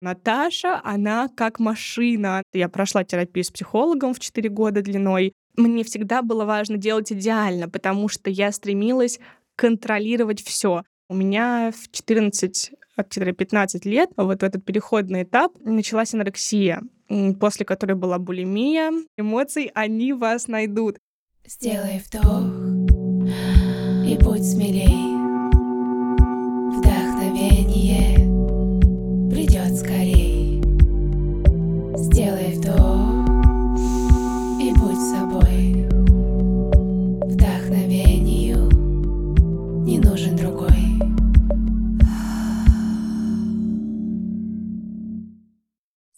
Наташа, она как машина. Я прошла терапию с психологом в 4 года длиной. Мне всегда было важно делать идеально, потому что я стремилась контролировать все. У меня в 14 15 лет, вот в этот переходный этап, началась анорексия, после которой была булимия. Эмоции, они вас найдут. Сделай вдох и будь смелей.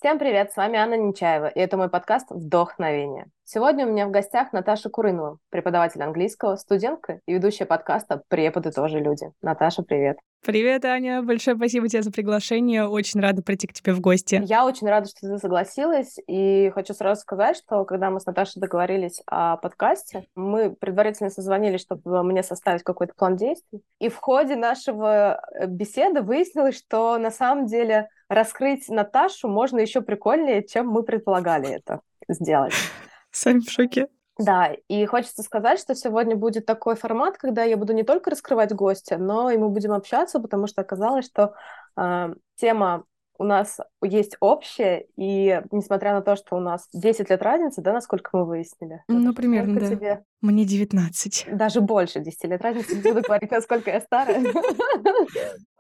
Всем привет, с вами Анна Нечаева, и это мой подкаст «Вдохновение». Сегодня у меня в гостях Наташа Курынова, преподаватель английского, студентка и ведущая подкаста «Преподы тоже люди». Наташа, привет. Привет, Аня. Большое спасибо тебе за приглашение. Очень рада прийти к тебе в гости. Я очень рада, что ты согласилась. И хочу сразу сказать, что когда мы с Наташей договорились о подкасте, мы предварительно созвонились, чтобы мне составить какой-то план действий. И в ходе нашего э, беседы выяснилось, что на самом деле раскрыть Наташу можно еще прикольнее, чем мы предполагали это сделать. Сами в шоке. Да, и хочется сказать, что сегодня будет такой формат, когда я буду не только раскрывать гостя, но и мы будем общаться, потому что оказалось, что э, тема у нас есть общее, и несмотря на то, что у нас 10 лет разницы, да, насколько мы выяснили? Ну, примерно, да. Тебе? Мне 19. Даже больше 10 лет разницы. Не буду говорить, насколько я старая.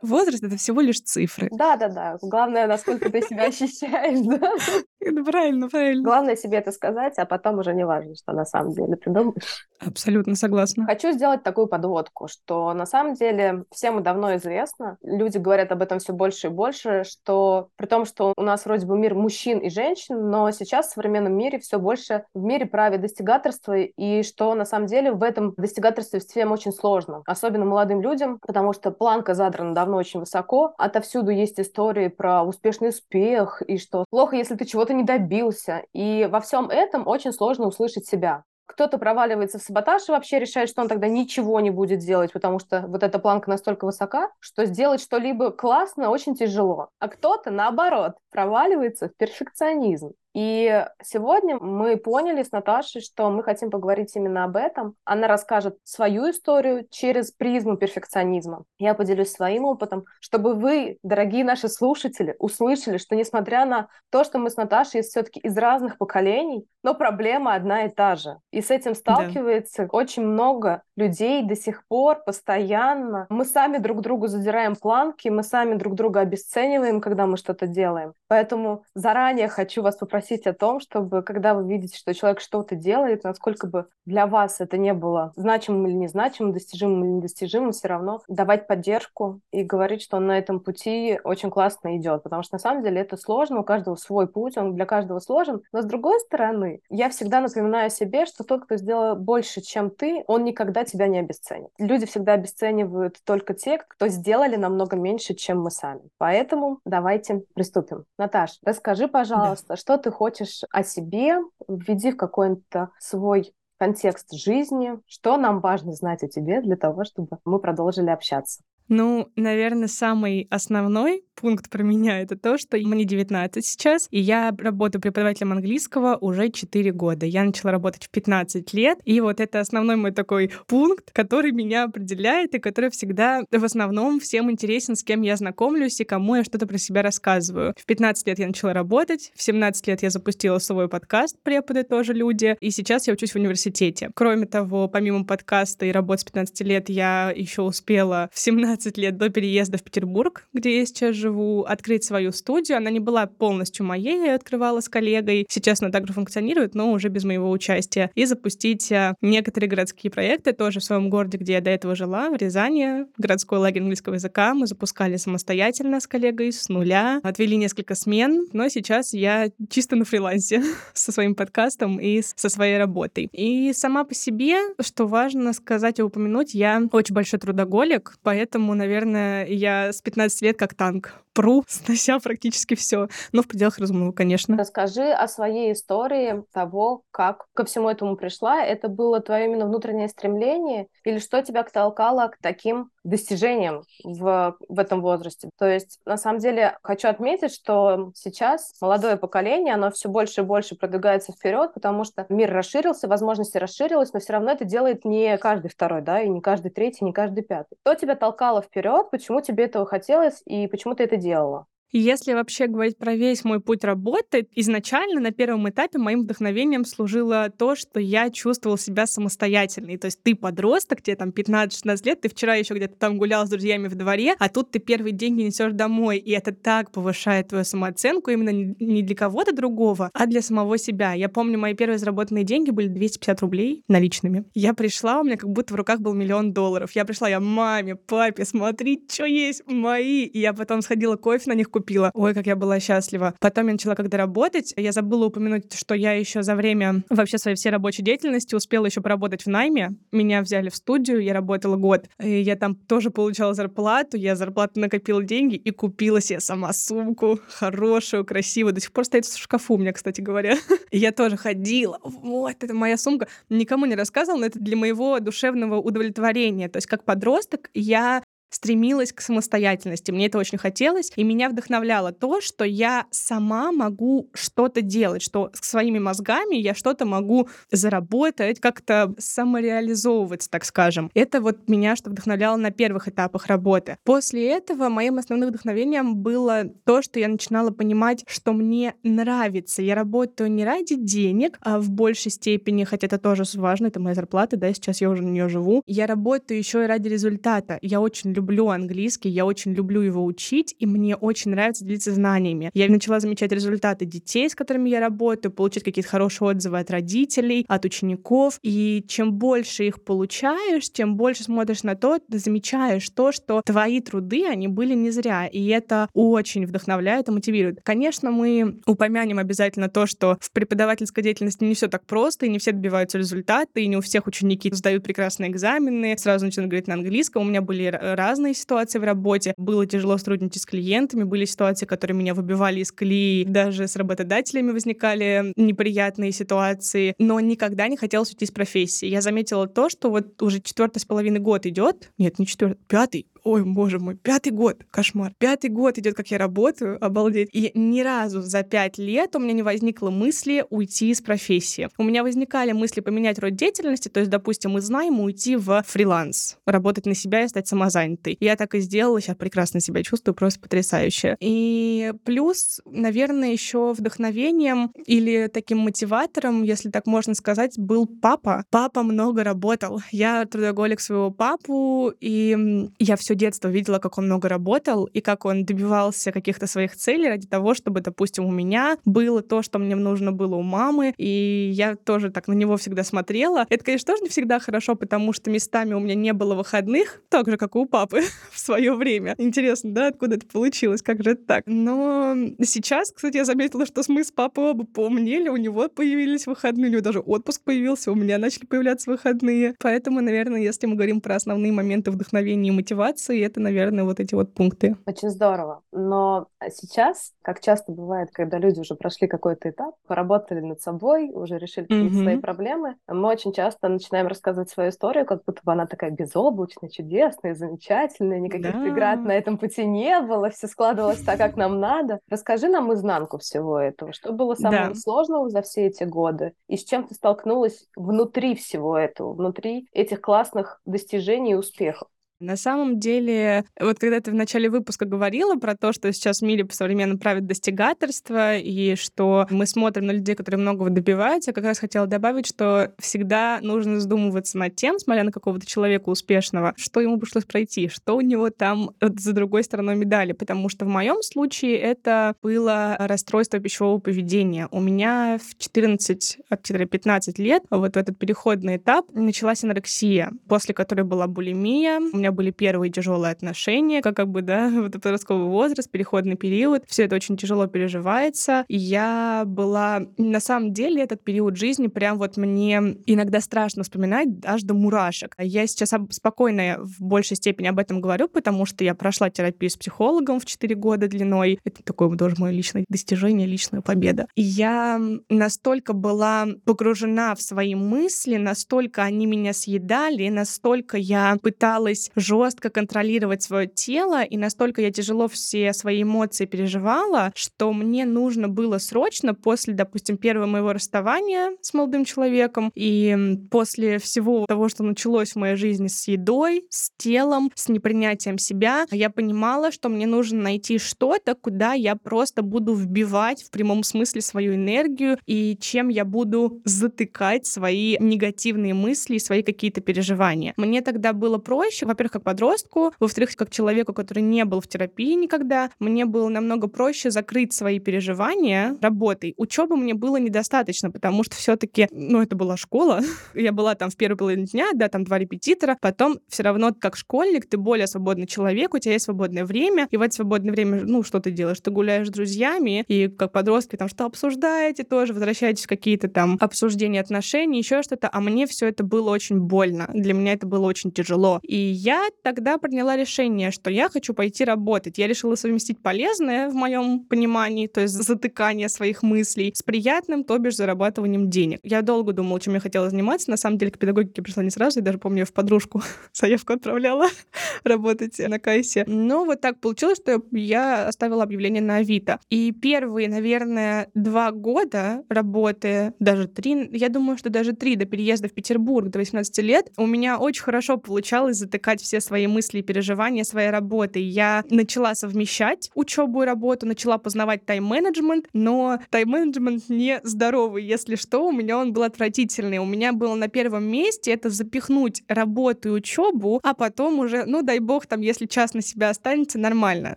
Возраст — это всего лишь цифры. Да-да-да. Главное, насколько ты себя ощущаешь, да? Это правильно, правильно. Главное себе это сказать, а потом уже не важно, что на самом деле ты думаешь. Абсолютно согласна. Хочу сделать такую подводку, что на самом деле всем давно известно, люди говорят об этом все больше и больше, что при том, что у нас вроде бы мир мужчин и женщин, но сейчас в современном мире все больше в мире правит достигаторства, и что на самом деле в этом достигаторстве всем очень сложно, особенно молодым людям, потому что планка задрана давно очень высоко, отовсюду есть истории про успешный успех, и что плохо, если ты чего-то не добился, и во всем этом очень сложно услышать себя. Кто-то проваливается в саботаж и вообще решает, что он тогда ничего не будет делать, потому что вот эта планка настолько высока, что сделать что-либо классно очень тяжело. А кто-то, наоборот, проваливается в перфекционизм. И сегодня мы поняли с Наташей, что мы хотим поговорить именно об этом. Она расскажет свою историю через призму перфекционизма. Я поделюсь своим опытом, чтобы вы, дорогие наши слушатели, услышали, что несмотря на то, что мы с Наташей все-таки из разных поколений, но проблема одна и та же. И с этим сталкивается да. очень много людей до сих пор, постоянно. Мы сами друг другу задираем планки, мы сами друг друга обесцениваем, когда мы что-то делаем. Поэтому заранее хочу вас попросить о том, чтобы, когда вы видите, что человек что-то делает, насколько бы для вас это не было значимым или незначимым, достижимым или недостижимым, все равно давать поддержку и говорить, что он на этом пути очень классно идет. Потому что на самом деле это сложно, у каждого свой путь, он для каждого сложен. Но с другой стороны, я всегда напоминаю себе, что тот, кто сделал больше, чем ты, он никогда тебя не обесценит. Люди всегда обесценивают только те, кто сделали намного меньше, чем мы сами. Поэтому давайте приступим. Наташ, расскажи, пожалуйста, да. что ты хочешь о себе, введи в какой-то свой контекст жизни, что нам важно знать о тебе для того, чтобы мы продолжили общаться. Ну, наверное, самый основной пункт про меня — это то, что мне 19 сейчас, и я работаю преподавателем английского уже 4 года. Я начала работать в 15 лет, и вот это основной мой такой пункт, который меня определяет и который всегда в основном всем интересен, с кем я знакомлюсь и кому я что-то про себя рассказываю. В 15 лет я начала работать, в 17 лет я запустила свой подкаст «Преподы тоже люди», и сейчас я учусь в университете. Кроме того, помимо подкаста и работы с 15 лет, я еще успела в 17 15 лет до переезда в Петербург, где я сейчас живу, открыть свою студию. Она не была полностью моей, я ее открывала с коллегой. Сейчас она также функционирует, но уже без моего участия. И запустить э, некоторые городские проекты тоже в своем городе, где я до этого жила, в Рязани. Городской лагерь английского языка мы запускали самостоятельно с коллегой, с нуля. Отвели несколько смен, но сейчас я чисто на фрилансе со своим подкастом и со своей работой. И сама по себе, что важно сказать и упомянуть, я очень большой трудоголик, поэтому поэтому, наверное, я с 15 лет как танк пру, снося практически все, но в пределах разумного, конечно. Расскажи о своей истории того, как ко всему этому пришла. Это было твое именно внутреннее стремление или что тебя толкало к таким достижениям в, в этом возрасте? То есть, на самом деле, хочу отметить, что сейчас молодое поколение, оно все больше и больше продвигается вперед, потому что мир расширился, возможности расширились, но все равно это делает не каждый второй, да, и не каждый третий, не каждый пятый. Что тебя толкало вперед, почему тебе этого хотелось и почему ты это делала? Если вообще говорить про весь мой путь работы, изначально на первом этапе моим вдохновением служило то, что я чувствовала себя самостоятельной. То есть ты подросток, тебе там 15-16 лет, ты вчера еще где-то там гулял с друзьями в дворе, а тут ты первые деньги несешь домой, и это так повышает твою самооценку именно не для кого-то другого, а для самого себя. Я помню, мои первые заработанные деньги были 250 рублей наличными. Я пришла, у меня как будто в руках был миллион долларов. Я пришла, я маме, папе, смотри, что есть мои. И я потом сходила кофе на них купила, купила. Ой, как я была счастлива. Потом я начала когда работать. Я забыла упомянуть, что я еще за время вообще своей всей рабочей деятельности успела еще поработать в найме. Меня взяли в студию, я работала год. И я там тоже получала зарплату. Я зарплату накопила деньги и купила себе сама сумку хорошую, красивую. До сих пор стоит в шкафу у меня, кстати говоря. И я тоже ходила. Вот, это моя сумка. Никому не рассказывала, но это для моего душевного удовлетворения. То есть как подросток я стремилась к самостоятельности. Мне это очень хотелось, и меня вдохновляло то, что я сама могу что-то делать, что своими мозгами я что-то могу заработать, как-то самореализовываться, так скажем. Это вот меня что вдохновляло на первых этапах работы. После этого моим основным вдохновением было то, что я начинала понимать, что мне нравится. Я работаю не ради денег, а в большей степени, хотя это тоже важно, это моя зарплата, да, сейчас я уже на нее живу. Я работаю еще и ради результата. Я очень люблю английский, я очень люблю его учить, и мне очень нравится делиться знаниями. Я начала замечать результаты детей, с которыми я работаю, получать какие-то хорошие отзывы от родителей, от учеников, и чем больше их получаешь, тем больше смотришь на то, ты замечаешь то, что твои труды, они были не зря, и это очень вдохновляет и мотивирует. Конечно, мы упомянем обязательно то, что в преподавательской деятельности не все так просто, и не все добиваются результата, и не у всех ученики сдают прекрасные экзамены, сразу начинают говорить на английском. У меня были разные разные ситуации в работе. Было тяжело сотрудничать с клиентами, были ситуации, которые меня выбивали из колеи, даже с работодателями возникали неприятные ситуации, но никогда не хотелось уйти из профессии. Я заметила то, что вот уже четвертый с половиной год идет, нет, не четвертый, пятый, ой, боже мой, пятый год, кошмар. Пятый год идет, как я работаю, обалдеть. И ни разу за пять лет у меня не возникло мысли уйти из профессии. У меня возникали мысли поменять род деятельности, то есть, допустим, из найма уйти в фриланс, работать на себя и стать самозанятой. Я так и сделала, сейчас прекрасно себя чувствую, просто потрясающе. И плюс, наверное, еще вдохновением или таким мотиватором, если так можно сказать, был папа. Папа много работал. Я трудоголик своего папу, и я все все детство видела, как он много работал и как он добивался каких-то своих целей ради того, чтобы, допустим, у меня было то, что мне нужно было у мамы, и я тоже так на него всегда смотрела. Это, конечно, тоже не всегда хорошо, потому что местами у меня не было выходных, так же, как и у папы в свое время. Интересно, да, откуда это получилось, как же это так? Но сейчас, кстати, я заметила, что мы с папой оба поумнели, у него появились выходные, у него даже отпуск появился, у меня начали появляться выходные. Поэтому, наверное, если мы говорим про основные моменты вдохновения и мотивации, и это, наверное, вот эти вот пункты. Очень здорово. Но сейчас, как часто бывает, когда люди уже прошли какой-то этап, поработали над собой, уже решили какие-то mm-hmm. свои проблемы, мы очень часто начинаем рассказывать свою историю, как будто бы она такая безоблачная, чудесная, замечательная, никаких да. преград на этом пути не было, все складывалось так, как нам надо. Расскажи нам изнанку всего этого. Что было самого да. сложного за все эти годы? И с чем ты столкнулась внутри всего этого, внутри этих классных достижений и успехов? На самом деле, вот когда ты в начале выпуска говорила про то, что сейчас в мире по-современному правит достигаторство, и что мы смотрим на людей, которые многого добиваются, я как раз хотела добавить, что всегда нужно задумываться над тем, смотря на какого-то человека успешного, что ему пришлось пройти, что у него там за другой стороной медали. Потому что в моем случае это было расстройство пищевого поведения. У меня в 14-15 лет, вот в этот переходный этап, началась анорексия, после которой была булимия. У меня меня были первые тяжелые отношения, как, как бы, да, вот подростковый возраст, переходный период. Все это очень тяжело переживается. Я была... На самом деле этот период жизни прям вот мне иногда страшно вспоминать, аж до мурашек. Я сейчас спокойно в большей степени об этом говорю, потому что я прошла терапию с психологом в 4 года длиной. Это такое тоже мое личное достижение, личная победа. И я настолько была погружена в свои мысли, настолько они меня съедали, настолько я пыталась жестко контролировать свое тело, и настолько я тяжело все свои эмоции переживала, что мне нужно было срочно после, допустим, первого моего расставания с молодым человеком и после всего того, что началось в моей жизни с едой, с телом, с непринятием себя, я понимала, что мне нужно найти что-то, куда я просто буду вбивать в прямом смысле свою энергию и чем я буду затыкать свои негативные мысли и свои какие-то переживания. Мне тогда было проще, во-первых, как подростку, во-вторых, как человеку, который не был в терапии никогда, мне было намного проще закрыть свои переживания работой. Учебы мне было недостаточно, потому что все-таки, ну, это была школа. Я была там в первой половине дня, да, там два репетитора. Потом все равно, как школьник, ты более свободный человек, у тебя есть свободное время, и в это свободное время, ну, что ты делаешь? Ты гуляешь с друзьями, и как подростки там что обсуждаете тоже, возвращаетесь в какие-то там обсуждения отношений, еще что-то, а мне все это было очень больно. Для меня это было очень тяжело. И я тогда приняла решение, что я хочу пойти работать. Я решила совместить полезное в моем понимании, то есть затыкание своих мыслей, с приятным, то бишь зарабатыванием денег. Я долго думала, чем я хотела заниматься. На самом деле к педагогике пришла не сразу, я даже помню, я в подружку заявку отправляла работать на кассе. Но вот так получилось, что я оставила объявление на Авито. И первые, наверное, два года работы, даже три, я думаю, что даже три до переезда в Петербург до 18 лет, у меня очень хорошо получалось затыкать все свои мысли и переживания своей работы. Я начала совмещать учебу и работу, начала познавать тайм-менеджмент, но тайм-менеджмент не здоровый. Если что, у меня он был отвратительный. У меня было на первом месте это запихнуть работу и учебу, а потом уже, ну дай бог, там, если час на себя останется, нормально,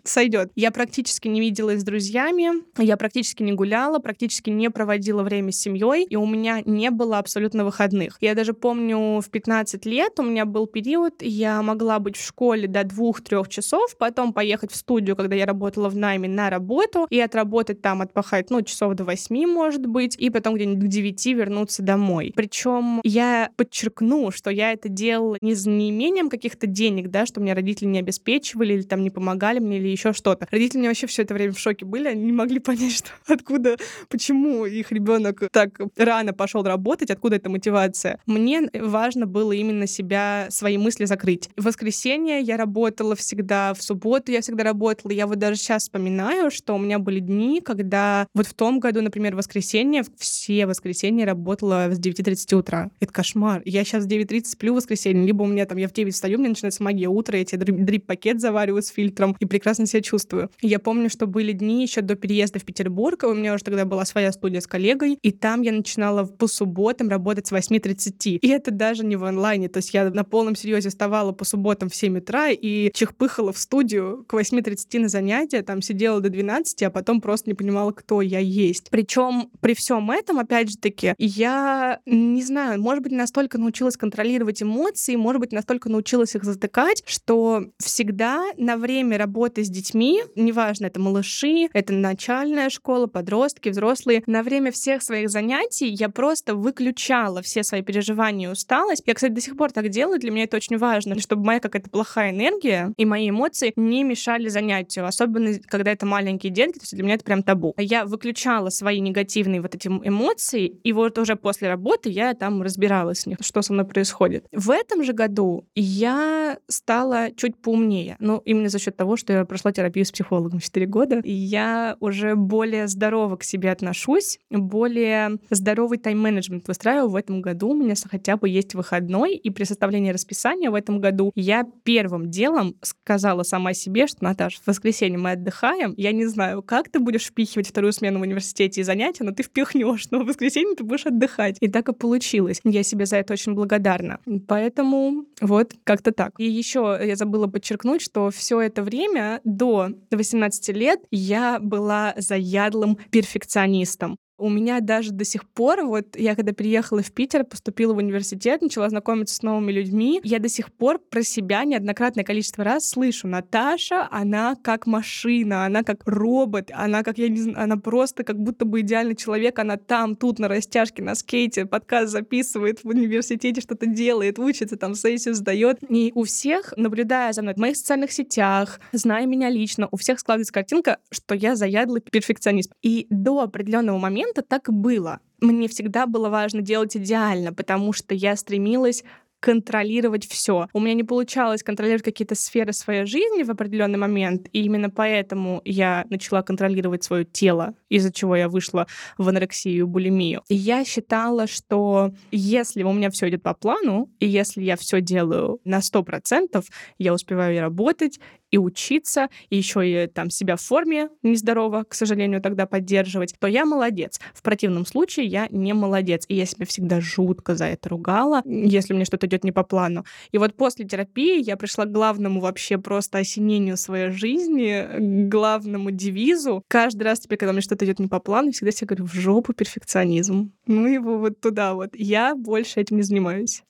сойдет. Я практически не виделась с друзьями, я практически не гуляла, практически не проводила время с семьей, и у меня не было абсолютно выходных. Я даже помню, в 15 лет у меня был период, я могла быть в школе до двух-трех часов, потом поехать в студию, когда я работала в найме на работу, и отработать там, отпахать, ну, часов до восьми, может быть, и потом где-нибудь к девяти вернуться домой. Причем я подчеркну, что я это делала не за неимением каких-то денег, да, что мне родители не обеспечивали или там не помогали мне или еще что-то. Родители мне вообще все это время в шоке были, они не могли понять, что откуда, почему их ребенок так рано пошел работать, откуда эта мотивация. Мне важно было именно себя, свои мысли закрыть. В воскресенье я работала всегда, в субботу я всегда работала. Я вот даже сейчас вспоминаю, что у меня были дни, когда вот в том году, например, воскресенье, все воскресенья работала с 9.30 утра. Это кошмар. Я сейчас в 9.30 сплю в воскресенье, либо у меня там, я в 9 встаю, меня начинается магия утра, я тебе дрип-пакет завариваю с фильтром и прекрасно себя чувствую. Я помню, что были дни еще до переезда в Петербург, у меня уже тогда была своя студия с коллегой, и там я начинала по субботам работать с 8.30. И это даже не в онлайне, то есть я на полном серьезе вставала по субботам в 7 утра и чихпыхала в студию к 8.30 на занятия, там сидела до 12, а потом просто не понимала, кто я есть. Причем при всем этом, опять же таки, я не знаю, может быть, настолько научилась контролировать эмоции, может быть, настолько научилась их затыкать, что всегда на время работы с детьми, неважно, это малыши, это начальная школа, подростки, взрослые, на время всех своих занятий я просто выключала все свои переживания и усталость. Я, кстати, до сих пор так делаю, для меня это очень важно, чтобы моя какая-то плохая энергия и мои эмоции не мешали занятию, особенно когда это маленькие детки, то есть для меня это прям табу. Я выключала свои негативные вот эти эмоции, и вот уже после работы я там разбиралась с них, что со мной происходит. В этом же году я стала чуть поумнее, ну, именно за счет того, что я прошла терапию с психологом 4 года, и я уже более здорово к себе отношусь, более здоровый тайм-менеджмент выстраиваю в этом году. У меня хотя бы есть выходной, и при составлении расписания в этом году я первым делом сказала сама себе, что, Наташа, в воскресенье мы отдыхаем. Я не знаю, как ты будешь впихивать вторую смену в университете и занятия, но ты впихнешь, но в воскресенье ты будешь отдыхать. И так и получилось. Я себе за это очень благодарна. Поэтому вот как-то так. И еще я забыла подчеркнуть, что все это время до 18 лет я была заядлым перфекционистом У меня даже до сих пор, вот я когда приехала в Питер, поступила в университет, начала знакомиться с новыми людьми, я до сих пор про себя неоднократное количество раз слышу, Наташа, она как машина, она как робот, она как, я не знаю, она просто как будто бы идеальный человек, она там, тут, на растяжке, на скейте, подкаст записывает, в университете что-то делает, учится, там сессию сдает. И у всех, наблюдая за мной в моих социальных сетях, зная меня лично, у всех складывается картинка, что я заядлый перфекционист. И до определенного момента так и было. Мне всегда было важно делать идеально, потому что я стремилась контролировать все. У меня не получалось контролировать какие-то сферы своей жизни в определенный момент, и именно поэтому я начала контролировать свое тело, из-за чего я вышла в анорексию и булимию. И я считала, что если у меня все идет по плану, и если я все делаю на сто процентов, я успеваю и работать, и учиться, и еще и там себя в форме нездорово, к сожалению, тогда поддерживать, то я молодец. В противном случае я не молодец. И я себя всегда жутко за это ругала, если мне что-то идет не по плану. И вот после терапии я пришла к главному вообще просто осенению своей жизни, к главному девизу. Каждый раз теперь, когда мне что-то идет не по плану, всегда себе говорю, в жопу перфекционизм. Ну его вот туда вот. Я больше этим не занимаюсь.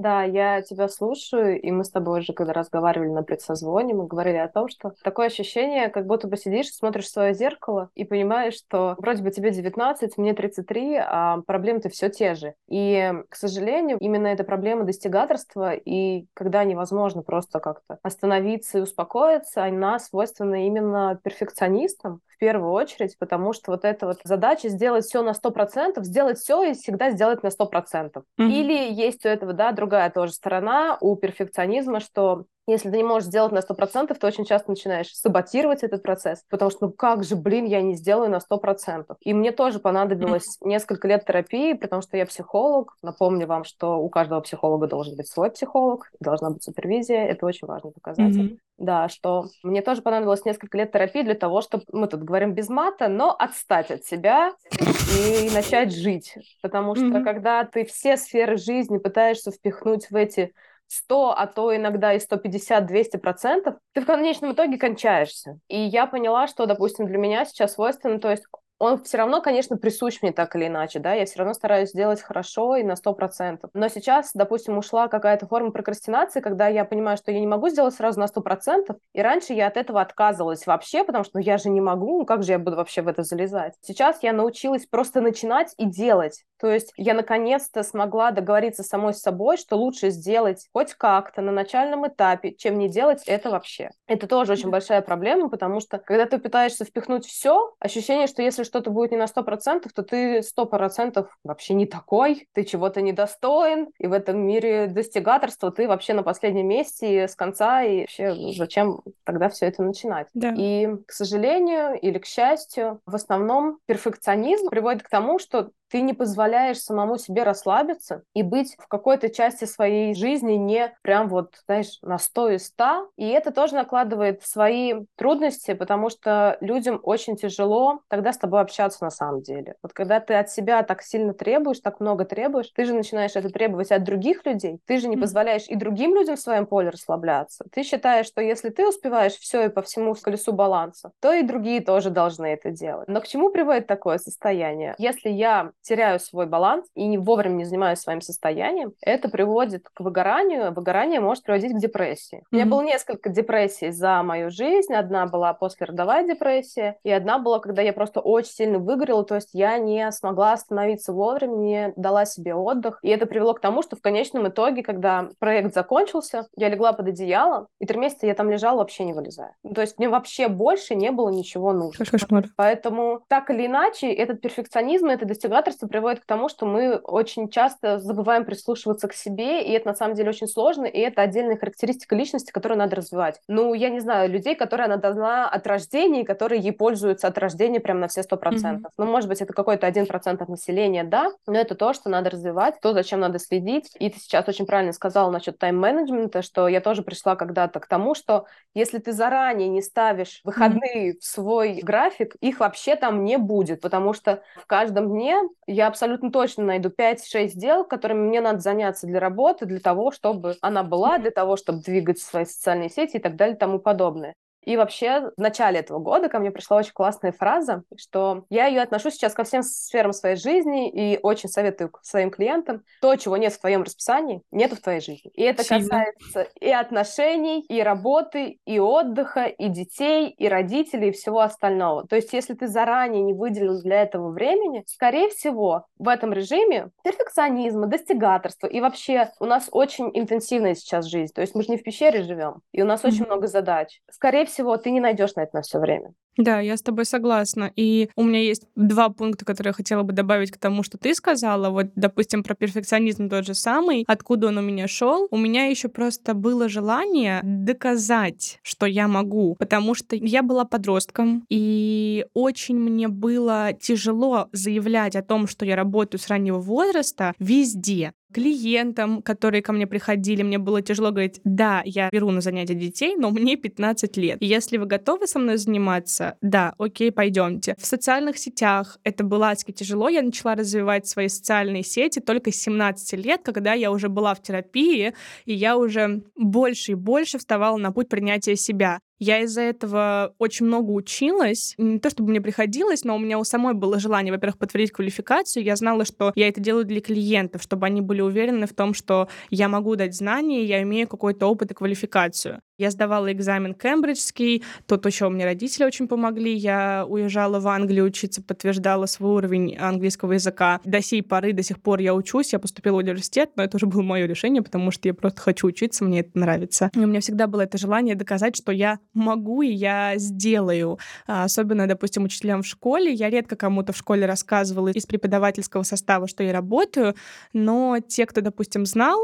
Да, я тебя слушаю, и мы с тобой уже, когда разговаривали на предсозвоне, мы говорили о том, что такое ощущение, как будто бы сидишь, смотришь в свое зеркало и понимаешь, что вроде бы тебе 19, мне 33, а проблемы-то все те же. И, к сожалению, именно эта проблема достигаторства, и когда невозможно просто как-то остановиться и успокоиться, она свойственна именно перфекционистам, первую очередь, потому что вот эта вот задача сделать все на 100%, сделать все и всегда сделать на 100%. Mm-hmm. Или есть у этого, да, другая тоже сторона, у перфекционизма, что если ты не можешь сделать на 100%, ты очень часто начинаешь саботировать этот процесс, потому что, ну как же, блин, я не сделаю на 100%. И мне тоже понадобилось несколько лет терапии, потому что я психолог. Напомню вам, что у каждого психолога должен быть свой психолог, должна быть супервизия, это очень важный показатель. Mm-hmm. Да, что мне тоже понадобилось несколько лет терапии для того, чтобы, мы тут говорим без мата, но отстать от себя и начать жить. Потому что mm-hmm. когда ты все сферы жизни пытаешься впихнуть в эти 100, а то иногда и 150-200 процентов, ты в конечном итоге кончаешься. И я поняла, что, допустим, для меня сейчас свойственно, то есть он все равно, конечно, присущ мне так или иначе, да, я все равно стараюсь сделать хорошо и на 100%. Но сейчас, допустим, ушла какая-то форма прокрастинации, когда я понимаю, что я не могу сделать сразу на 100%, и раньше я от этого отказывалась вообще, потому что ну, я же не могу, ну как же я буду вообще в это залезать? Сейчас я научилась просто начинать и делать. То есть я наконец-то смогла договориться самой с собой, что лучше сделать хоть как-то на начальном этапе, чем не делать это вообще. Это тоже очень большая проблема, потому что когда ты пытаешься впихнуть все, ощущение, что если что-то будет не на 100%, то ты 100% вообще не такой, ты чего-то недостоин, и в этом мире достигаторства ты вообще на последнем месте с конца, и вообще зачем тогда все это начинать? Да. И, к сожалению или к счастью, в основном перфекционизм приводит к тому, что ты не позволяешь самому себе расслабиться и быть в какой-то части своей жизни не прям вот, знаешь, на 100 и 100. И это тоже накладывает свои трудности, потому что людям очень тяжело тогда с тобой общаться на самом деле. Вот когда ты от себя так сильно требуешь, так много требуешь, ты же начинаешь это требовать от других людей, ты же не позволяешь и другим людям в своем поле расслабляться. Ты считаешь, что если ты успеваешь все и по всему колесу баланса, то и другие тоже должны это делать. Но к чему приводит такое состояние? Если я теряю свой баланс и вовремя не занимаюсь своим состоянием, это приводит к выгоранию. Выгорание может приводить к депрессии. Mm-hmm. У меня было несколько депрессий за мою жизнь. Одна была послеродовая депрессия, и одна была, когда я просто очень сильно выгорела, то есть я не смогла остановиться вовремя, не дала себе отдых. И это привело к тому, что в конечном итоге, когда проект закончился, я легла под одеяло, и три месяца я там лежала, вообще не вылезая. То есть мне вообще больше не было ничего нужно. Кошмар. Поэтому так или иначе, этот перфекционизм, это достигаторство часто приводит к тому, что мы очень часто забываем прислушиваться к себе, и это на самом деле очень сложно, и это отдельная характеристика личности, которую надо развивать. Ну, я не знаю, людей, которые она дана от рождения, и которые ей пользуются от рождения прям на все сто процентов. Mm-hmm. Ну, может быть, это какой-то один процент от населения, да, но это то, что надо развивать, то, зачем надо следить. И ты сейчас очень правильно сказала насчет тайм-менеджмента, что я тоже пришла когда-то к тому, что если ты заранее не ставишь выходные mm-hmm. в свой график, их вообще там не будет, потому что в каждом дне я абсолютно точно найду 5-6 дел, которыми мне надо заняться для работы, для того, чтобы она была, для того, чтобы двигать свои социальные сети и так далее и тому подобное. И вообще в начале этого года ко мне пришла очень классная фраза, что я ее отношу сейчас ко всем сферам своей жизни и очень советую своим клиентам. То, чего нет в твоем расписании, нет в твоей жизни. И это Сильно. касается и отношений, и работы, и отдыха, и детей, и родителей, и всего остального. То есть если ты заранее не выделил для этого времени, скорее всего, в этом режиме перфекционизма, достигаторства и вообще у нас очень интенсивная сейчас жизнь. То есть мы же не в пещере живем, и у нас mm-hmm. очень много задач. Скорее всего, ты не найдешь на это на все время. Да, я с тобой согласна. И у меня есть два пункта, которые я хотела бы добавить к тому, что ты сказала. Вот, допустим, про перфекционизм тот же самый. Откуда он у меня шел? У меня еще просто было желание доказать, что я могу, потому что я была подростком, и очень мне было тяжело заявлять о том, что я работаю с раннего возраста везде клиентам, которые ко мне приходили, мне было тяжело говорить, да, я беру на занятия детей, но мне 15 лет. Если вы готовы со мной заниматься, да, окей, пойдемте. В социальных сетях это было адски тяжело. Я начала развивать свои социальные сети только с 17 лет, когда я уже была в терапии, и я уже больше и больше вставала на путь принятия себя. Я из-за этого очень много училась. Не то чтобы мне приходилось, но у меня у самой было желание, во-первых, подтвердить квалификацию. Я знала, что я это делаю для клиентов, чтобы они были уверены в том, что я могу дать знания, я имею какой-то опыт и квалификацию. Я сдавала экзамен кембриджский, тут еще мне родители очень помогли. Я уезжала в Англию учиться, подтверждала свой уровень английского языка. До сей поры, до сих пор я учусь, я поступила в университет, но это уже было мое решение, потому что я просто хочу учиться, мне это нравится. И у меня всегда было это желание доказать, что я могу и я сделаю. А, особенно, допустим, учителям в школе. Я редко кому-то в школе рассказывала из преподавательского состава, что я работаю, но те, кто, допустим, знал,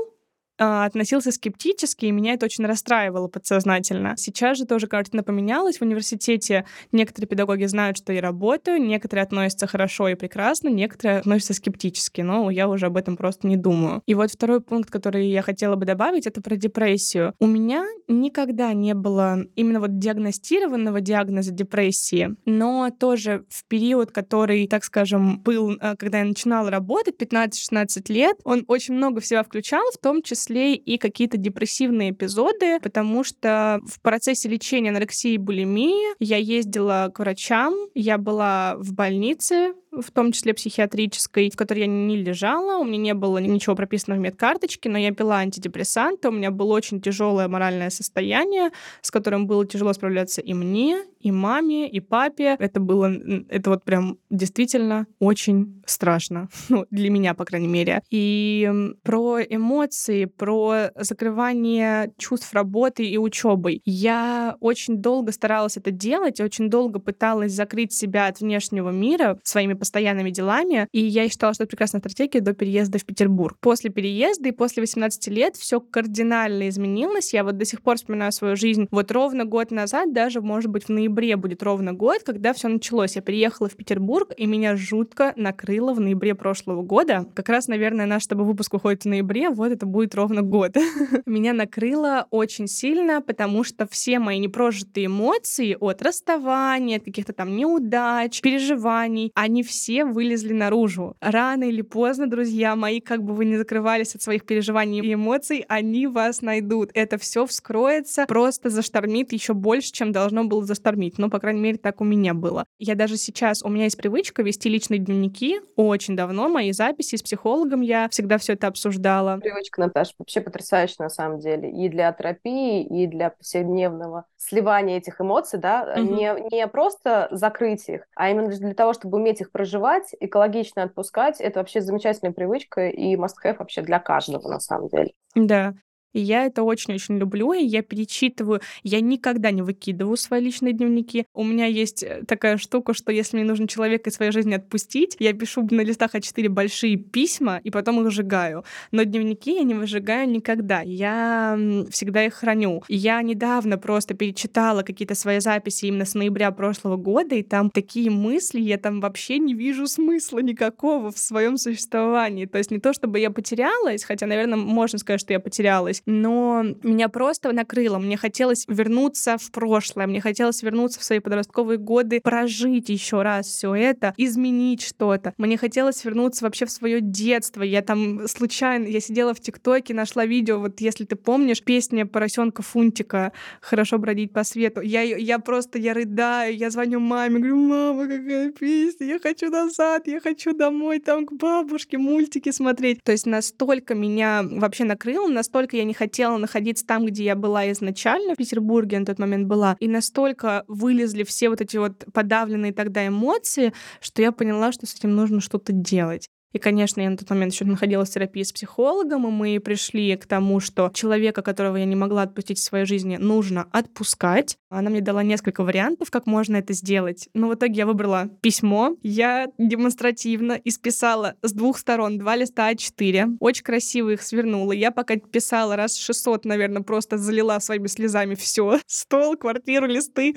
относился скептически, и меня это очень расстраивало подсознательно. Сейчас же тоже картина поменялась. В университете некоторые педагоги знают, что я работаю, некоторые относятся хорошо и прекрасно, некоторые относятся скептически, но я уже об этом просто не думаю. И вот второй пункт, который я хотела бы добавить, это про депрессию. У меня никогда не было именно вот диагностированного диагноза депрессии, но тоже в период, который, так скажем, был, а, когда я начинала работать, 15-16 лет, он очень много всего включал, в том числе числе и какие-то депрессивные эпизоды, потому что в процессе лечения анорексии и булимии я ездила к врачам, я была в больнице, в том числе психиатрической, в которой я не лежала, у меня не было ничего прописано в медкарточке, но я пила антидепрессанты, у меня было очень тяжелое моральное состояние, с которым было тяжело справляться и мне, и маме, и папе. Это было, это вот прям действительно очень страшно, ну, для меня, по крайней мере. И про эмоции, про закрывание чувств работы и учебой. Я очень долго старалась это делать, очень долго пыталась закрыть себя от внешнего мира своими постоянными делами, и я считала, что это прекрасная стратегия до переезда в Петербург. После переезда и после 18 лет все кардинально изменилось. Я вот до сих пор вспоминаю свою жизнь. Вот ровно год назад, даже, может быть, в ноябре будет ровно год, когда все началось. Я приехала в Петербург, и меня жутко накрыло в ноябре прошлого года. Как раз, наверное, наш с тобой выпуск выходит в ноябре, вот это будет ровно год. Меня накрыло очень сильно, потому что все мои непрожитые эмоции от расставания, от каких-то там неудач, переживаний, они все вылезли наружу. Рано или поздно, друзья мои, как бы вы ни закрывались от своих переживаний и эмоций, они вас найдут. Это все вскроется, просто заштормит еще больше, чем должно было заштормить. Ну, по крайней мере, так у меня было. Я даже сейчас, у меня есть привычка вести личные дневники. Очень давно мои записи с психологом я всегда все это обсуждала. Привычка, Наташа, вообще потрясающая на самом деле. И для терапии, и для повседневного сливания этих эмоций, да, угу. не, не просто закрыть их, а именно для того, чтобы уметь их проживать, экологично отпускать, это вообще замечательная привычка и must-have вообще для каждого на самом деле. Да, и я это очень-очень люблю, и я перечитываю. Я никогда не выкидываю свои личные дневники. У меня есть э, такая штука, что если мне нужно человека из своей жизни отпустить, я пишу на листах А4 большие письма, и потом их сжигаю. Но дневники я не выжигаю никогда. Я всегда их храню. Я недавно просто перечитала какие-то свои записи именно с ноября прошлого года, и там такие мысли, я там вообще не вижу смысла никакого в своем существовании. То есть не то, чтобы я потерялась, хотя, наверное, можно сказать, что я потерялась, но меня просто накрыло. Мне хотелось вернуться в прошлое, мне хотелось вернуться в свои подростковые годы, прожить еще раз все это, изменить что-то. Мне хотелось вернуться вообще в свое детство. Я там случайно, я сидела в ТикТоке, нашла видео, вот если ты помнишь, песня поросенка Фунтика «Хорошо бродить по свету». Я, я просто, я рыдаю, я звоню маме, говорю, мама, какая песня, я хочу назад, я хочу домой, там к бабушке мультики смотреть. То есть настолько меня вообще накрыло, настолько я не хотела находиться там, где я была изначально, в Петербурге на тот момент была, и настолько вылезли все вот эти вот подавленные тогда эмоции, что я поняла, что с этим нужно что-то делать. И, конечно, я на тот момент еще находилась в терапии с психологом, и мы пришли к тому, что человека, которого я не могла отпустить в своей жизни, нужно отпускать. Она мне дала несколько вариантов, как можно это сделать. Но в итоге я выбрала письмо. Я демонстративно исписала с двух сторон два листа А4. Очень красиво их свернула. Я пока писала раз 600, наверное, просто залила своими слезами все. Стол, квартиру, листы.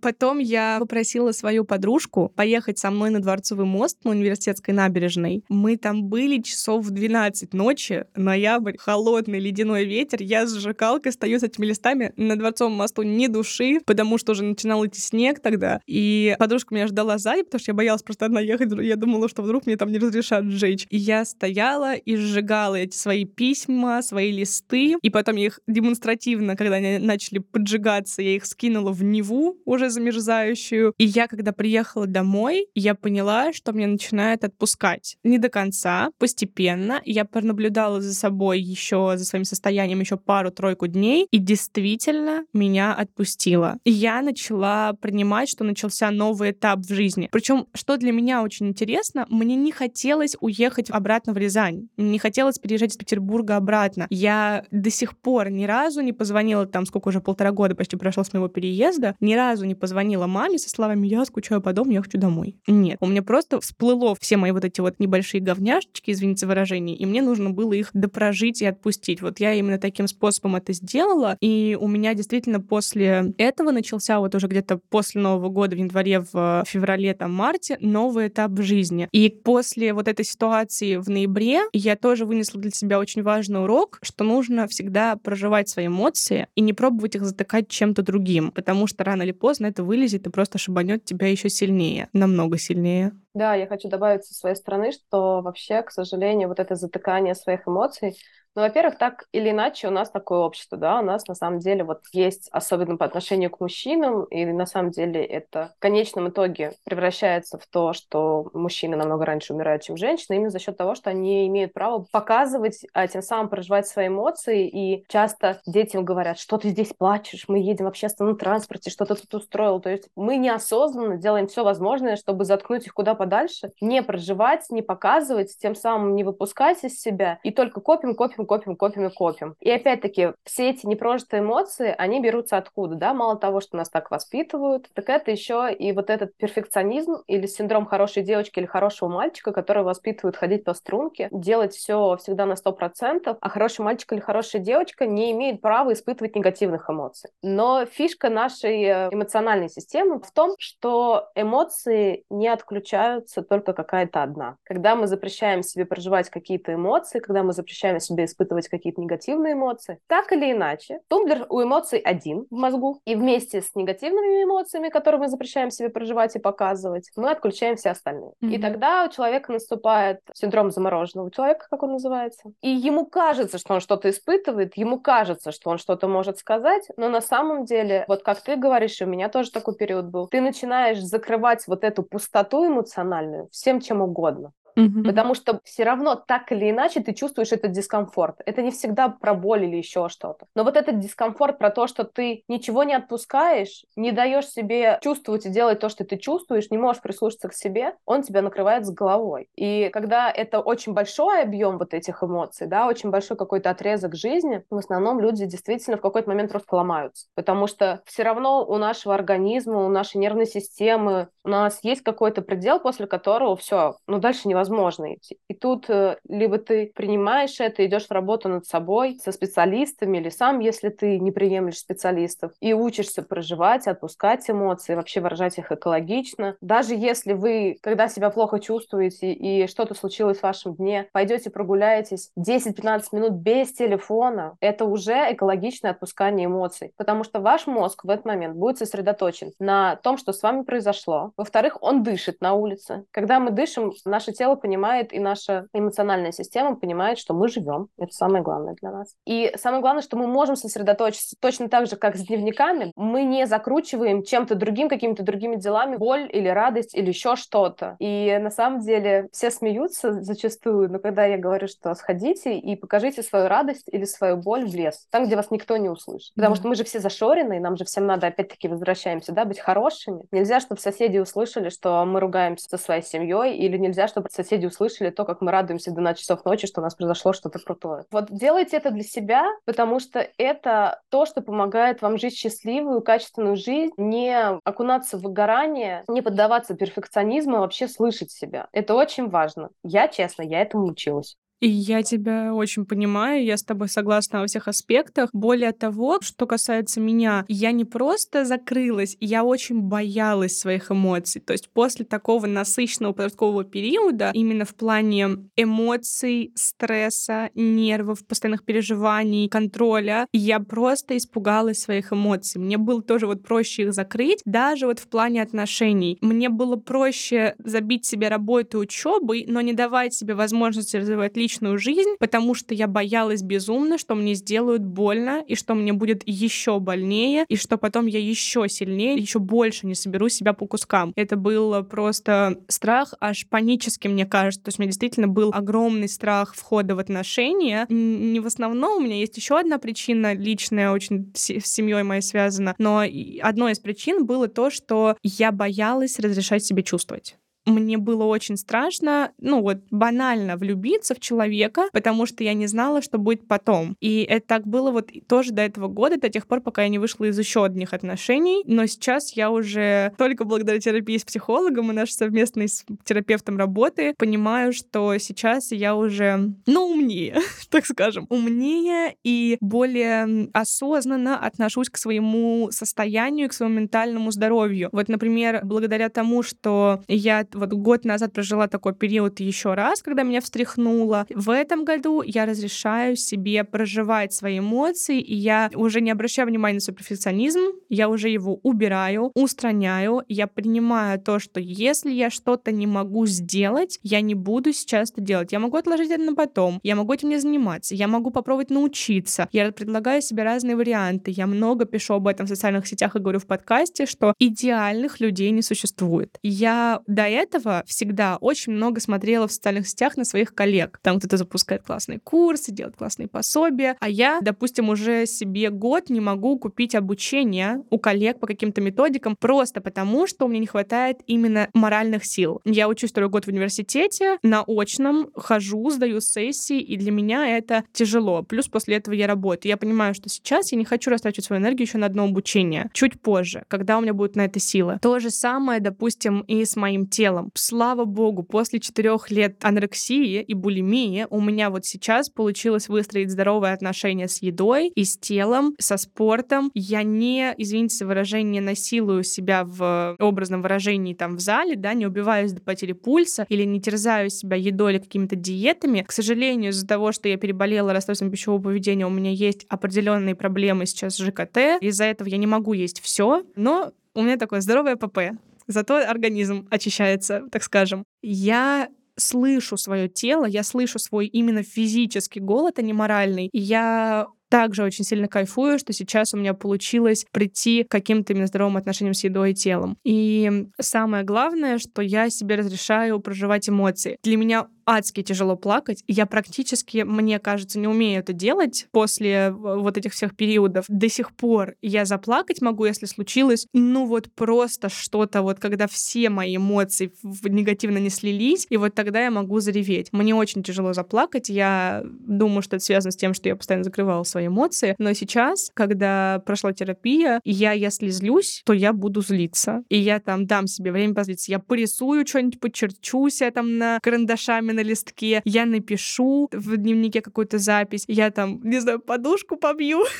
Потом я попросила свою подружку поехать со мной на Дворцовый мост на университетской набережной. Мы там были часов в 12 ночи, ноябрь, холодный ледяной ветер. Я с зажигалкой стою с этими листами на Дворцовом мосту ни души, потому что уже начинал идти снег тогда. И подружка меня ждала сзади, потому что я боялась просто одна ехать. Я думала, что вдруг мне там не разрешат сжечь. И я стояла и сжигала эти свои письма, свои листы. И потом я их демонстративно, когда они начали поджигаться, я их скинула в Неву, уже замерзающую. И я, когда приехала домой, я поняла, что мне начинает отпускать. Не до конца, постепенно. Я пронаблюдала за собой еще, за своим состоянием еще пару-тройку дней, и действительно меня отпустила. И я начала принимать, что начался новый этап в жизни. Причем, что для меня очень интересно, мне не хотелось уехать обратно в Рязань. Мне не хотелось переезжать из Петербурга обратно. Я до сих пор ни разу не позвонила, там сколько уже полтора года почти прошло с моего переезда, ни разу не позвонила маме со словами «я скучаю по дому, я хочу домой». Нет, у меня просто всплыло все мои вот эти вот небольшие говняшечки, извините выражение, и мне нужно было их допрожить и отпустить. Вот я именно таким способом это сделала, и у меня действительно после этого начался вот уже где-то после Нового года, в январе, в феврале, там, марте, новый этап в жизни. И после вот этой ситуации в ноябре я тоже вынесла для себя очень важный урок, что нужно всегда проживать свои эмоции и не пробовать их затыкать чем-то другим, потому что рано или поздно это вылезет и просто шибанет тебя еще сильнее, намного сильнее. Да, я хочу добавить со своей стороны, что вообще, к сожалению, вот это затыкание своих эмоций, ну, во-первых, так или иначе у нас такое общество, да, у нас на самом деле вот есть, особенно по отношению к мужчинам, и на самом деле это в конечном итоге превращается в то, что мужчины намного раньше умирают, чем женщины, именно за счет того, что они имеют право показывать, а тем самым проживать свои эмоции, и часто детям говорят, что ты здесь плачешь, мы едем в общественном транспорте, что ты тут устроил, то есть мы неосознанно делаем все возможное, чтобы заткнуть их куда подальше, не проживать, не показывать, тем самым не выпускать из себя, и только копим, копим, копим, копим и копим. И опять-таки, все эти непрожитые эмоции, они берутся откуда, да? Мало того, что нас так воспитывают, так это еще и вот этот перфекционизм или синдром хорошей девочки или хорошего мальчика, который воспитывают ходить по струнке, делать все всегда на сто процентов, а хороший мальчик или хорошая девочка не имеет права испытывать негативных эмоций. Но фишка нашей э, эмоциональной системы в том, что эмоции не отключаются только какая-то одна. Когда мы запрещаем себе проживать какие-то эмоции, когда мы запрещаем себе испытывать какие-то негативные эмоции. Так или иначе, тумблер у эмоций один в мозгу, и вместе с негативными эмоциями, которые мы запрещаем себе проживать и показывать, мы отключаем все остальные. Mm-hmm. И тогда у человека наступает синдром замороженного человека, как он называется. И ему кажется, что он что-то испытывает, ему кажется, что он что-то может сказать, но на самом деле, вот как ты говоришь, у меня тоже такой период был, ты начинаешь закрывать вот эту пустоту эмоциональную всем чем угодно. Mm-hmm. Потому что все равно так или иначе ты чувствуешь этот дискомфорт. Это не всегда про боль или еще что-то. Но вот этот дискомфорт про то, что ты ничего не отпускаешь, не даешь себе чувствовать и делать то, что ты чувствуешь, не можешь прислушаться к себе, он тебя накрывает с головой. И когда это очень большой объем вот этих эмоций, да, очень большой какой-то отрезок жизни, в основном люди действительно в какой-то момент просто ломаются. Потому что все равно у нашего организма, у нашей нервной системы, у нас есть какой-то предел, после которого все, ну дальше невозможно невозможно идти. И тут э, либо ты принимаешь это, идешь в работу над собой со специалистами, или сам, если ты не приемлешь специалистов, и учишься проживать, отпускать эмоции, вообще выражать их экологично. Даже если вы, когда себя плохо чувствуете и что-то случилось в вашем дне, пойдете прогуляетесь 10-15 минут без телефона, это уже экологичное отпускание эмоций, потому что ваш мозг в этот момент будет сосредоточен на том, что с вами произошло. Во-вторых, он дышит на улице. Когда мы дышим, наше тело понимает и наша эмоциональная система понимает, что мы живем. Это самое главное для нас. И самое главное, что мы можем сосредоточиться точно так же, как с дневниками. Мы не закручиваем чем-то другим, какими-то другими делами боль или радость или еще что-то. И на самом деле все смеются зачастую, но когда я говорю, что сходите и покажите свою радость или свою боль в лес, там, где вас никто не услышит. Потому mm-hmm. что мы же все зашорены, и нам же всем надо, опять-таки, возвращаемся, да, быть хорошими. Нельзя, чтобы соседи услышали, что мы ругаемся со своей семьей, или нельзя, чтобы соседи услышали то, как мы радуемся до 12 часов ночи, что у нас произошло что-то крутое. Вот делайте это для себя, потому что это то, что помогает вам жить счастливую, качественную жизнь, не окунаться в выгорание, не поддаваться перфекционизму, а вообще слышать себя. Это очень важно. Я, честно, я этому училась. И я тебя очень понимаю, я с тобой согласна во всех аспектах. Более того, что касается меня, я не просто закрылась, я очень боялась своих эмоций. То есть после такого насыщенного подросткового периода, именно в плане эмоций, стресса, нервов, постоянных переживаний, контроля, я просто испугалась своих эмоций. Мне было тоже вот проще их закрыть, даже вот в плане отношений. Мне было проще забить себе работу учебой, но не давать себе возможности развивать личность личную жизнь, потому что я боялась безумно, что мне сделают больно, и что мне будет еще больнее, и что потом я еще сильнее, еще больше не соберу себя по кускам. Это был просто страх, аж панический, мне кажется. То есть у меня действительно был огромный страх входа в отношения. Не в основном, у меня есть еще одна причина личная, очень с семьей моей связана, но одной из причин было то, что я боялась разрешать себе чувствовать мне было очень страшно, ну вот банально влюбиться в человека, потому что я не знала, что будет потом. И это так было вот тоже до этого года, до тех пор, пока я не вышла из еще одних отношений. Но сейчас я уже только благодаря терапии с психологом и нашей совместной с терапевтом работы понимаю, что сейчас я уже, ну, умнее, так скажем, умнее и более осознанно отношусь к своему состоянию, к своему ментальному здоровью. Вот, например, благодаря тому, что я вот год назад прожила такой период еще раз, когда меня встряхнуло. В этом году я разрешаю себе проживать свои эмоции, и я уже не обращаю внимания на свой перфекционизм, я уже его убираю, устраняю, я принимаю то, что если я что-то не могу сделать, я не буду сейчас это делать. Я могу отложить это на потом, я могу этим не заниматься, я могу попробовать научиться, я предлагаю себе разные варианты, я много пишу об этом в социальных сетях и говорю в подкасте, что идеальных людей не существует. Я до этого этого всегда очень много смотрела в социальных сетях на своих коллег. Там кто-то запускает классные курсы, делает классные пособия, а я, допустим, уже себе год не могу купить обучение у коллег по каким-то методикам просто потому, что у меня не хватает именно моральных сил. Я учусь второй год в университете, на очном, хожу, сдаю сессии, и для меня это тяжело. Плюс после этого я работаю. Я понимаю, что сейчас я не хочу растрачивать свою энергию еще на одно обучение. Чуть позже, когда у меня будет на это сила. То же самое, допустим, и с моим телом телом. Слава богу, после четырех лет анорексии и булимии у меня вот сейчас получилось выстроить здоровые отношения с едой и с телом, со спортом. Я не, извините за выражение, насилую себя в образном выражении там в зале, да, не убиваюсь до потери пульса или не терзаю себя едой или какими-то диетами. К сожалению, из-за того, что я переболела расстройством пищевого поведения, у меня есть определенные проблемы сейчас с ЖКТ. Из-за этого я не могу есть все, но у меня такое здоровое ПП зато организм очищается, так скажем. Я слышу свое тело, я слышу свой именно физический голод, а не моральный. И я также очень сильно кайфую, что сейчас у меня получилось прийти к каким-то именно здоровым отношениям с едой и телом. И самое главное, что я себе разрешаю проживать эмоции. Для меня адски тяжело плакать. Я практически, мне кажется, не умею это делать после вот этих всех периодов. До сих пор я заплакать могу, если случилось, ну вот просто что-то, вот когда все мои эмоции негативно не слились, и вот тогда я могу зареветь. Мне очень тяжело заплакать. Я думаю, что это связано с тем, что я постоянно закрывала свою свои эмоции. Но сейчас, когда прошла терапия, я, если злюсь, то я буду злиться. И я там дам себе время позлиться. Я порисую что-нибудь, подчерчу себя там на карандашами на листке, я напишу в дневнике какую-то запись, я там, не знаю, подушку побью.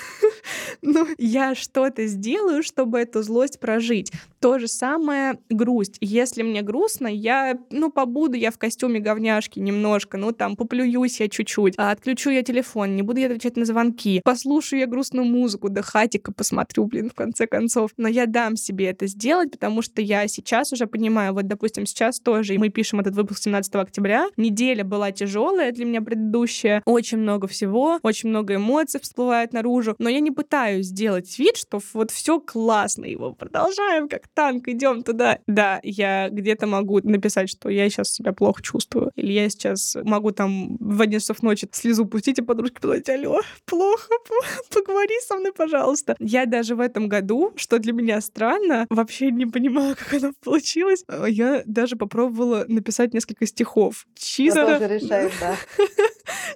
Ну, я что-то сделаю, чтобы эту злость прожить. То же самое грусть. Если мне грустно, я, ну, побуду я в костюме говняшки немножко, ну, там, поплююсь я чуть-чуть, отключу я телефон, не буду я отвечать на звонки, послушаю я грустную музыку, да хатика посмотрю, блин, в конце концов. Но я дам себе это сделать, потому что я сейчас уже понимаю, вот, допустим, сейчас тоже, и мы пишем этот выпуск 17 октября, неделя была тяжелая для меня предыдущая, очень много всего, очень много эмоций всплывает наружу, но я не пытаюсь сделать вид, что вот все классно, его продолжаем как танк, идем туда. Да, я где-то могу написать, что я сейчас себя плохо чувствую, или я сейчас могу там в 11 часов ночи слезу пустить, и подружке сказать, алло, плохо, поговори со мной, пожалуйста. Я даже в этом году, что для меня странно, вообще не понимаю, как оно получилось, я даже попробовала написать несколько стихов. Чисто... Я тоже решаю, да.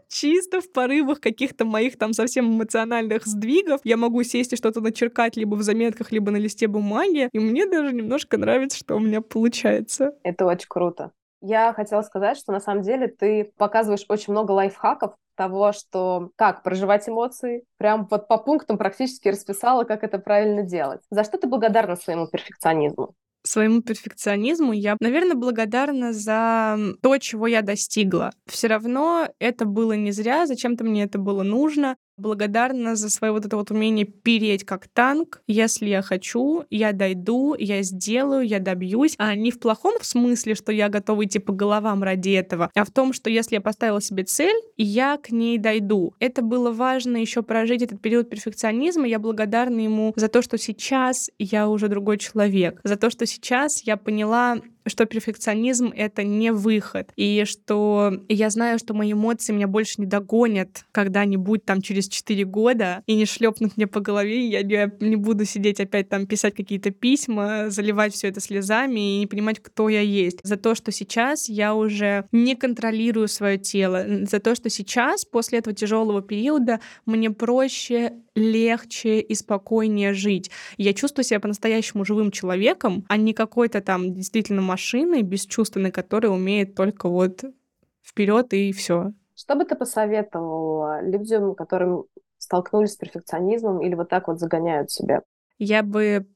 чисто в порывах каких-то моих там совсем эмоциональных сдвигов я могу сесть и что-то начеркать либо в заметках, либо на листе бумаги, и мне даже немножко нравится, что у меня получается. Это очень круто. Я хотела сказать, что на самом деле ты показываешь очень много лайфхаков того, что как проживать эмоции. Прям вот по пунктам практически расписала, как это правильно делать. За что ты благодарна своему перфекционизму? своему перфекционизму я, наверное, благодарна за то, чего я достигла. Все равно это было не зря, зачем-то мне это было нужно благодарна за свое вот это вот умение переть как танк. Если я хочу, я дойду, я сделаю, я добьюсь. А не в плохом смысле, что я готова идти по головам ради этого, а в том, что если я поставила себе цель, я к ней дойду. Это было важно еще прожить этот период перфекционизма. Я благодарна ему за то, что сейчас я уже другой человек, за то, что сейчас я поняла, что перфекционизм — это не выход, и что я знаю, что мои эмоции меня больше не догонят когда-нибудь там через 4 года и не шлепнут мне по голове, я не буду сидеть опять там писать какие-то письма, заливать все это слезами и не понимать, кто я есть. За то, что сейчас я уже не контролирую свое тело, за то, что сейчас, после этого тяжелого периода, мне проще легче и спокойнее жить. Я чувствую себя по-настоящему живым человеком, а не какой-то там действительно машиной бесчувственной, которая умеет только вот вперед и все. Что бы ты посоветовала людям, которым столкнулись с перфекционизмом или вот так вот загоняют себя? Я бы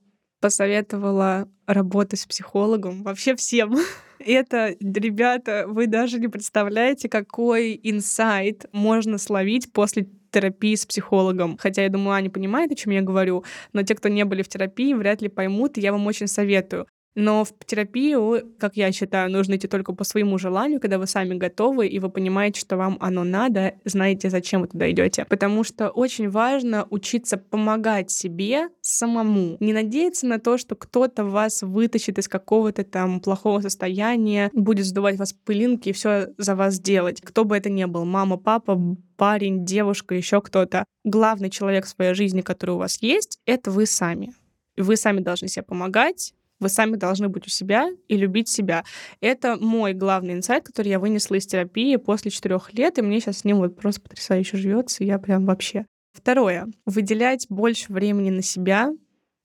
посоветовала работать с психологом вообще всем. Это, ребята, вы даже не представляете, какой инсайт можно словить после терапии с психологом. Хотя я думаю, Аня понимает, о чем я говорю, но те, кто не были в терапии, вряд ли поймут, и я вам очень советую. Но в терапию, как я считаю, нужно идти только по своему желанию, когда вы сами готовы, и вы понимаете, что вам оно надо, знаете, зачем вы туда идете. Потому что очень важно учиться помогать себе самому. Не надеяться на то, что кто-то вас вытащит из какого-то там плохого состояния, будет сдувать вас пылинки и все за вас делать. Кто бы это ни был, мама, папа, парень, девушка, еще кто-то. Главный человек в своей жизни, который у вас есть, это вы сами. Вы сами должны себе помогать, вы сами должны быть у себя и любить себя. Это мой главный инсайт, который я вынесла из терапии после четырех лет, и мне сейчас с ним вот просто потрясающе живется, я прям вообще. Второе. Выделять больше времени на себя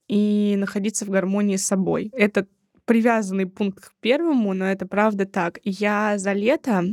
и находиться в гармонии с собой. Это привязанный пункт к первому, но это правда так. Я за лето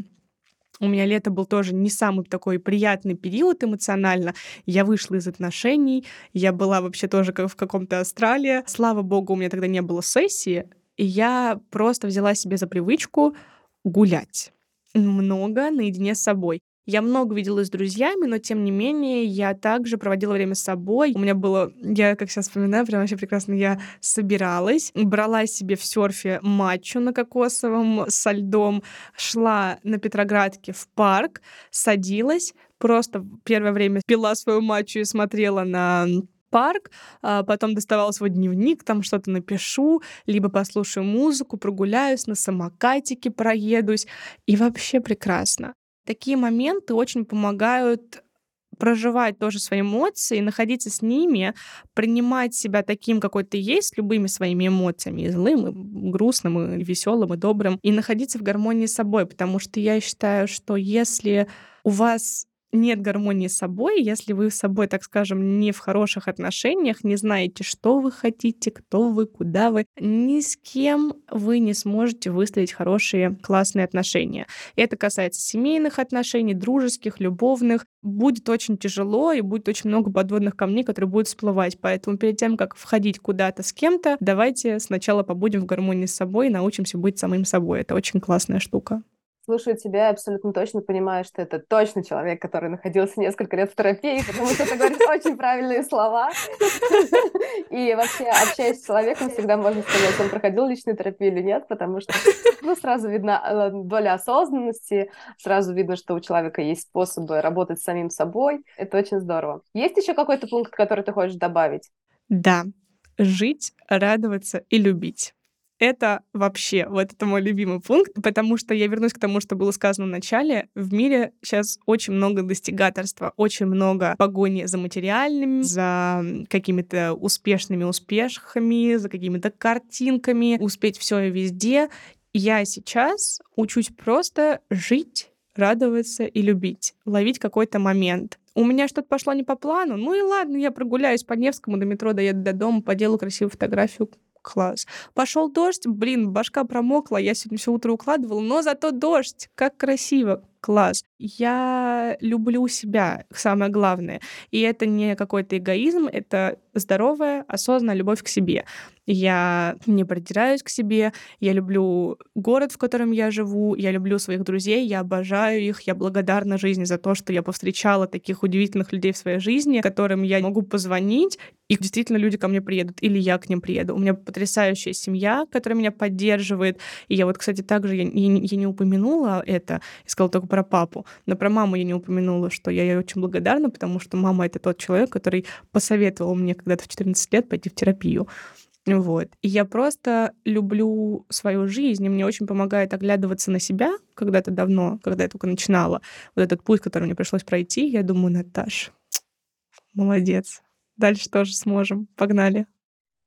у меня лето был тоже не самый такой приятный период эмоционально. Я вышла из отношений, я была вообще тоже как в каком-то Австралии. Слава богу, у меня тогда не было сессии, и я просто взяла себе за привычку гулять много наедине с собой. Я много виделась с друзьями, но тем не менее я также проводила время с собой. У меня было, я как сейчас вспоминаю, прям вообще прекрасно, я собиралась, брала себе в серфе матчу на кокосовом со льдом, шла на Петроградке в парк, садилась, просто первое время пила свою матчу и смотрела на парк, а потом доставала свой дневник, там что-то напишу, либо послушаю музыку, прогуляюсь на самокатике, проедусь, и вообще прекрасно такие моменты очень помогают проживать тоже свои эмоции, находиться с ними, принимать себя таким, какой ты есть, любыми своими эмоциями, и злым, и грустным, и веселым, и добрым, и находиться в гармонии с собой, потому что я считаю, что если у вас нет гармонии с собой, если вы с собой, так скажем, не в хороших отношениях, не знаете, что вы хотите, кто вы, куда вы, ни с кем вы не сможете выстроить хорошие, классные отношения. Это касается семейных отношений, дружеских, любовных. Будет очень тяжело и будет очень много подводных камней, которые будут всплывать. Поэтому перед тем, как входить куда-то с кем-то, давайте сначала побудем в гармонии с собой и научимся быть самим собой. Это очень классная штука слушаю тебя абсолютно точно понимаю, что это точно человек, который находился несколько лет в терапии, потому что ты говоришь очень правильные слова. И вообще, общаясь с человеком, всегда можно сказать, он проходил личную терапию или нет, потому что ну, сразу видна э, доля осознанности, сразу видно, что у человека есть способы работать с самим собой. Это очень здорово. Есть еще какой-то пункт, который ты хочешь добавить? Да. Жить, радоваться и любить. Это вообще, вот это мой любимый пункт, потому что я вернусь к тому, что было сказано в начале. В мире сейчас очень много достигаторства, очень много погони за материальными, за какими-то успешными успехами, за какими-то картинками, успеть все и везде. Я сейчас учусь просто жить радоваться и любить, ловить какой-то момент. У меня что-то пошло не по плану, ну и ладно, я прогуляюсь по Невскому до метро, доеду до дома, поделаю красивую фотографию, класс. Пошел дождь, блин, башка промокла, я сегодня все утро укладывала, но зато дождь, как красиво, класс. Я люблю себя, самое главное. И это не какой-то эгоизм, это здоровая, осознанная любовь к себе. Я не продираюсь к себе, я люблю город, в котором я живу, я люблю своих друзей, я обожаю их, я благодарна жизни за то, что я повстречала таких удивительных людей в своей жизни, которым я могу позвонить, и действительно люди ко мне приедут, или я к ним приеду. У меня потрясающая семья, которая меня поддерживает. И я вот, кстати, также, я, я, я не упомянула это, я сказала только про папу, но про маму я не упомянула, что я ей очень благодарна, потому что мама — это тот человек, который посоветовал мне когда-то в 14 лет пойти в терапию. Вот. И я просто люблю свою жизнь, и мне очень помогает оглядываться на себя когда-то давно, когда я только начинала. Вот этот путь, который мне пришлось пройти, я думаю, Наташ, молодец. Дальше тоже сможем. Погнали.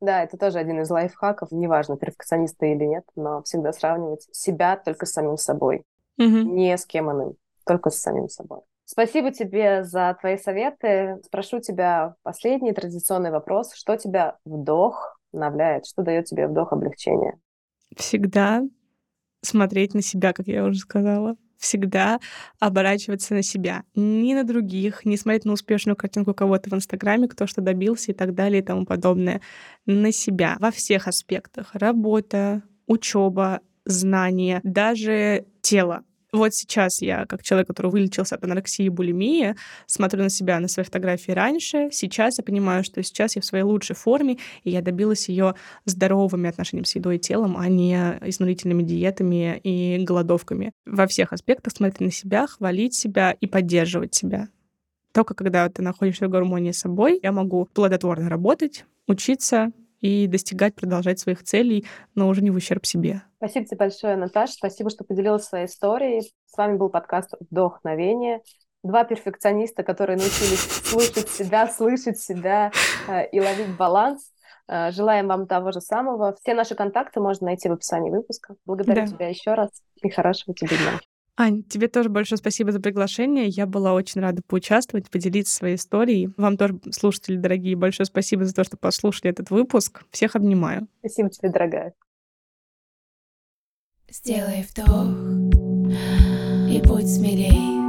Да, это тоже один из лайфхаков. Неважно, перфекционист или нет, но всегда сравнивать себя только с самим собой. Угу. Не с кем иным, только с самим собой. Спасибо тебе за твои советы. Спрошу тебя последний традиционный вопрос. Что тебя вдох вдохновляет? Что дает тебе вдох облегчения? Всегда смотреть на себя, как я уже сказала. Всегда оборачиваться на себя. Не на других, не смотреть на успешную картинку кого-то в Инстаграме, кто что добился и так далее и тому подобное. На себя во всех аспектах. Работа, учеба, знания, даже тело вот сейчас я, как человек, который вылечился от анорексии и булимии, смотрю на себя, на свои фотографии раньше. Сейчас я понимаю, что сейчас я в своей лучшей форме, и я добилась ее здоровыми отношениями с едой и телом, а не изнурительными диетами и голодовками. Во всех аспектах смотреть на себя, хвалить себя и поддерживать себя. Только когда ты находишься в гармонии с собой, я могу плодотворно работать, учиться, и достигать, продолжать своих целей, но уже не в ущерб себе. Спасибо тебе большое, Наташа. Спасибо, что поделилась своей историей. С вами был подкаст «Вдохновение». Два перфекциониста, которые научились слушать себя, слышать себя э, и ловить баланс. Э, желаем вам того же самого. Все наши контакты можно найти в описании выпуска. Благодарю да. тебя еще раз и хорошего тебе дня. Ань, тебе тоже большое спасибо за приглашение. Я была очень рада поучаствовать, поделиться своей историей. Вам тоже, слушатели дорогие, большое спасибо за то, что послушали этот выпуск. Всех обнимаю. Спасибо тебе, дорогая. Сделай вдох и будь смелей.